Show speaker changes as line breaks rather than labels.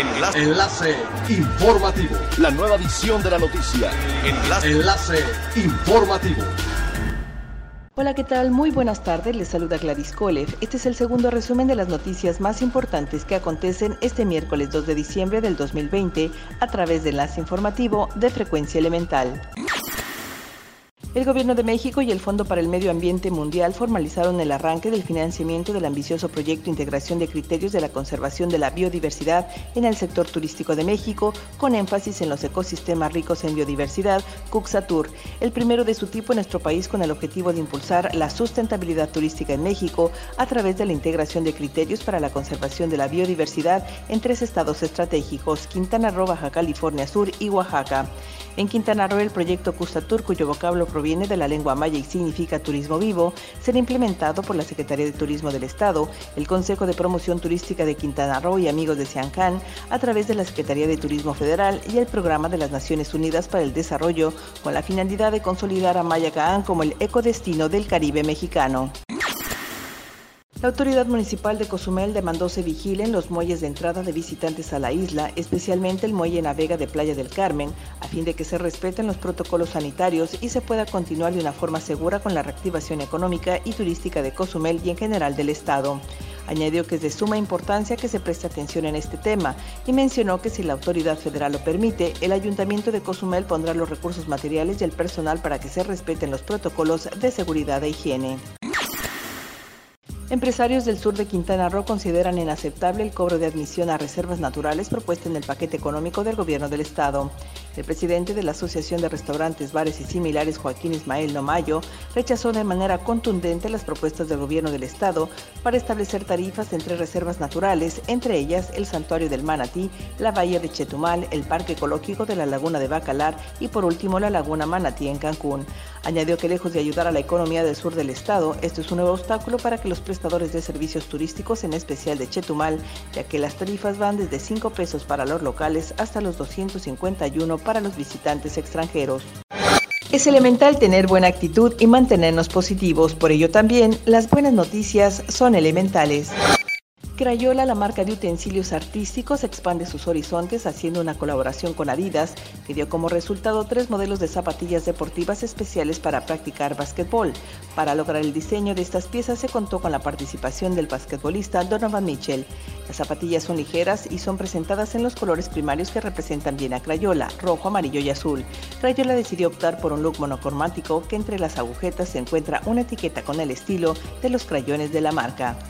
Enlace. Enlace informativo.
La nueva edición de la noticia.
Enlace. Enlace informativo.
Hola, ¿qué tal? Muy buenas tardes, les saluda Gladys Kolev. Este es el segundo resumen de las noticias más importantes que acontecen este miércoles 2 de diciembre del 2020 a través de Enlace Informativo de Frecuencia Elemental. El Gobierno de México y el Fondo para el Medio Ambiente Mundial formalizaron el arranque del financiamiento del ambicioso proyecto Integración de Criterios de la Conservación de la Biodiversidad en el sector turístico de México, con énfasis en los ecosistemas ricos en biodiversidad, Cuxatur, el primero de su tipo en nuestro país con el objetivo de impulsar la sustentabilidad turística en México a través de la integración de criterios para la conservación de la biodiversidad en tres estados estratégicos, Quintana Roo, Baja California Sur y Oaxaca. En Quintana Roo, el proyecto Custatur, cuyo vocablo proviene de la lengua maya y significa turismo vivo, será implementado por la Secretaría de Turismo del Estado, el Consejo de Promoción Turística de Quintana Roo y Amigos de Siancán, a través de la Secretaría de Turismo Federal y el Programa de las Naciones Unidas para el Desarrollo, con la finalidad de consolidar a Mayacán como el ecodestino del Caribe mexicano. La autoridad municipal de Cozumel demandó se vigilen los muelles de entrada de visitantes a la isla, especialmente el muelle Navega de Playa del Carmen, a fin de que se respeten los protocolos sanitarios y se pueda continuar de una forma segura con la reactivación económica y turística de Cozumel y en general del Estado. Añadió que es de suma importancia que se preste atención en este tema y mencionó que si la autoridad federal lo permite, el ayuntamiento de Cozumel pondrá los recursos materiales y el personal para que se respeten los protocolos de seguridad e higiene. Empresarios del sur de Quintana Roo consideran inaceptable el cobro de admisión a reservas naturales propuesta en el paquete económico del gobierno del estado. El presidente de la Asociación de Restaurantes, Bares y Similares, Joaquín Ismael Nomayo, rechazó de manera contundente las propuestas del gobierno del estado para establecer tarifas entre reservas naturales, entre ellas el Santuario del Manatí, la Bahía de Chetumal, el Parque Ecológico de la Laguna de Bacalar y por último la Laguna Manatí en Cancún. Añadió que lejos de ayudar a la economía del sur del estado, esto es un nuevo obstáculo para que los de servicios turísticos, en especial de Chetumal, ya que las tarifas van desde 5 pesos para los locales hasta los 251 para los visitantes extranjeros. Es elemental tener buena actitud y mantenernos positivos, por ello también las buenas noticias son elementales. Crayola, la marca de utensilios artísticos, expande sus horizontes haciendo una colaboración con Adidas que dio como resultado tres modelos de zapatillas deportivas especiales para practicar básquetbol. Para lograr el diseño de estas piezas se contó con la participación del basquetbolista Donovan Mitchell. Las zapatillas son ligeras y son presentadas en los colores primarios que representan bien a Crayola, rojo, amarillo y azul. Crayola decidió optar por un look monocromático que entre las agujetas se encuentra una etiqueta con el estilo de los crayones de la marca.